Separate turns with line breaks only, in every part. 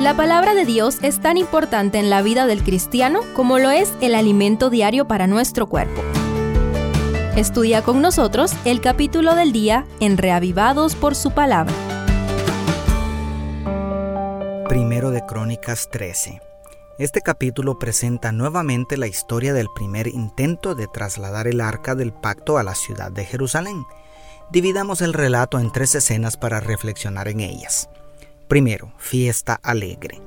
La palabra de Dios es tan importante en la vida del cristiano como lo es el alimento diario para nuestro cuerpo. Estudia con nosotros el capítulo del día en Reavivados por su palabra.
Primero de Crónicas 13. Este capítulo presenta nuevamente la historia del primer intento de trasladar el arca del pacto a la ciudad de Jerusalén. Dividamos el relato en tres escenas para reflexionar en ellas. Primero, fiesta alegre.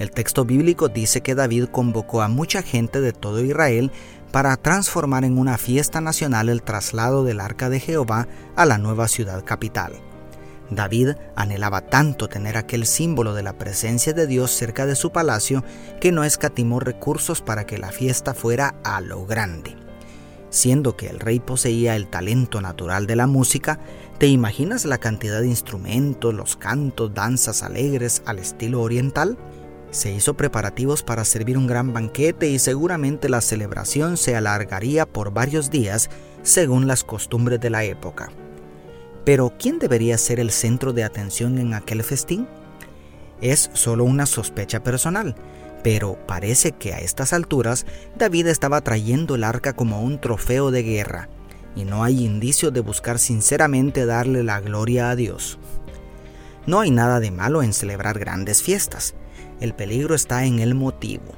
El texto bíblico dice que David convocó a mucha gente de todo Israel para transformar en una fiesta nacional el traslado del arca de Jehová a la nueva ciudad capital. David anhelaba tanto tener aquel símbolo de la presencia de Dios cerca de su palacio que no escatimó recursos para que la fiesta fuera a lo grande. Siendo que el rey poseía el talento natural de la música, ¿te imaginas la cantidad de instrumentos, los cantos, danzas alegres al estilo oriental? Se hizo preparativos para servir un gran banquete y seguramente la celebración se alargaría por varios días según las costumbres de la época. Pero ¿quién debería ser el centro de atención en aquel festín? Es solo una sospecha personal, pero parece que a estas alturas David estaba trayendo el arca como un trofeo de guerra, y no hay indicio de buscar sinceramente darle la gloria a Dios. No hay nada de malo en celebrar grandes fiestas, el peligro está en el motivo.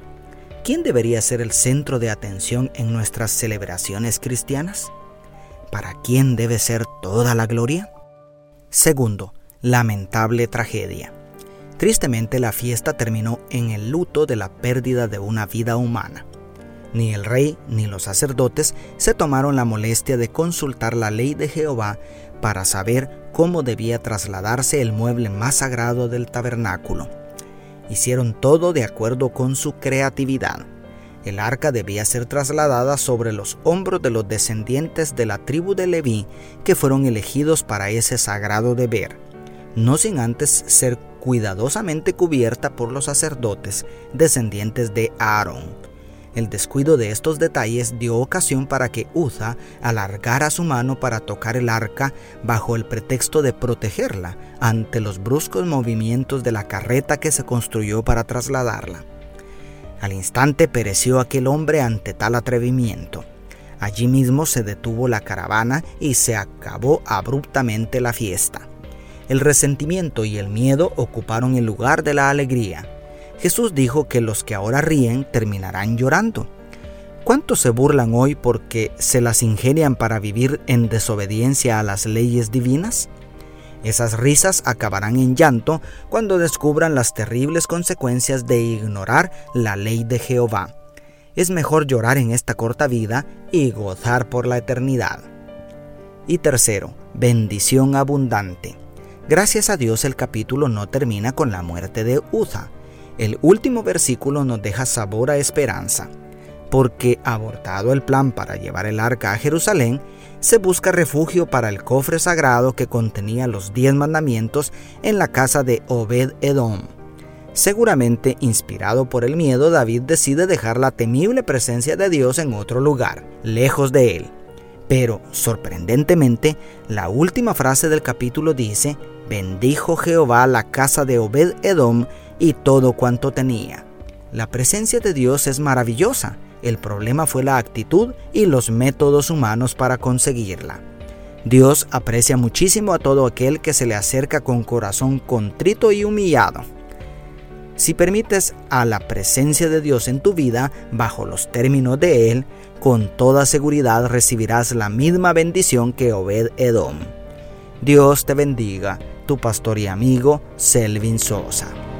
¿Quién debería ser el centro de atención en nuestras celebraciones cristianas? ¿Para quién debe ser toda la gloria? Segundo, lamentable tragedia. Tristemente la fiesta terminó en el luto de la pérdida de una vida humana. Ni el rey ni los sacerdotes se tomaron la molestia de consultar la ley de Jehová para saber cómo debía trasladarse el mueble más sagrado del tabernáculo. Hicieron todo de acuerdo con su creatividad. El arca debía ser trasladada sobre los hombros de los descendientes de la tribu de Leví que fueron elegidos para ese sagrado deber, no sin antes ser cuidadosamente cubierta por los sacerdotes descendientes de Aarón. El descuido de estos detalles dio ocasión para que Uza alargara su mano para tocar el arca bajo el pretexto de protegerla ante los bruscos movimientos de la carreta que se construyó para trasladarla. Al instante pereció aquel hombre ante tal atrevimiento. Allí mismo se detuvo la caravana y se acabó abruptamente la fiesta. El resentimiento y el miedo ocuparon el lugar de la alegría. Jesús dijo que los que ahora ríen terminarán llorando. ¿Cuántos se burlan hoy porque se las ingenian para vivir en desobediencia a las leyes divinas? Esas risas acabarán en llanto cuando descubran las terribles consecuencias de ignorar la ley de Jehová. Es mejor llorar en esta corta vida y gozar por la eternidad. Y tercero, bendición abundante. Gracias a Dios el capítulo no termina con la muerte de Uza. El último versículo nos deja sabor a esperanza, porque abortado el plan para llevar el arca a Jerusalén, se busca refugio para el cofre sagrado que contenía los diez mandamientos en la casa de Obed Edom. Seguramente inspirado por el miedo, David decide dejar la temible presencia de Dios en otro lugar, lejos de él. Pero, sorprendentemente, la última frase del capítulo dice, bendijo Jehová la casa de Obed Edom y todo cuanto tenía. La presencia de Dios es maravillosa, el problema fue la actitud y los métodos humanos para conseguirla. Dios aprecia muchísimo a todo aquel que se le acerca con corazón contrito y humillado. Si permites a la presencia de Dios en tu vida bajo los términos de Él, con toda seguridad recibirás la misma bendición que Obed Edom. Dios te bendiga, tu pastor y amigo Selvin Sosa.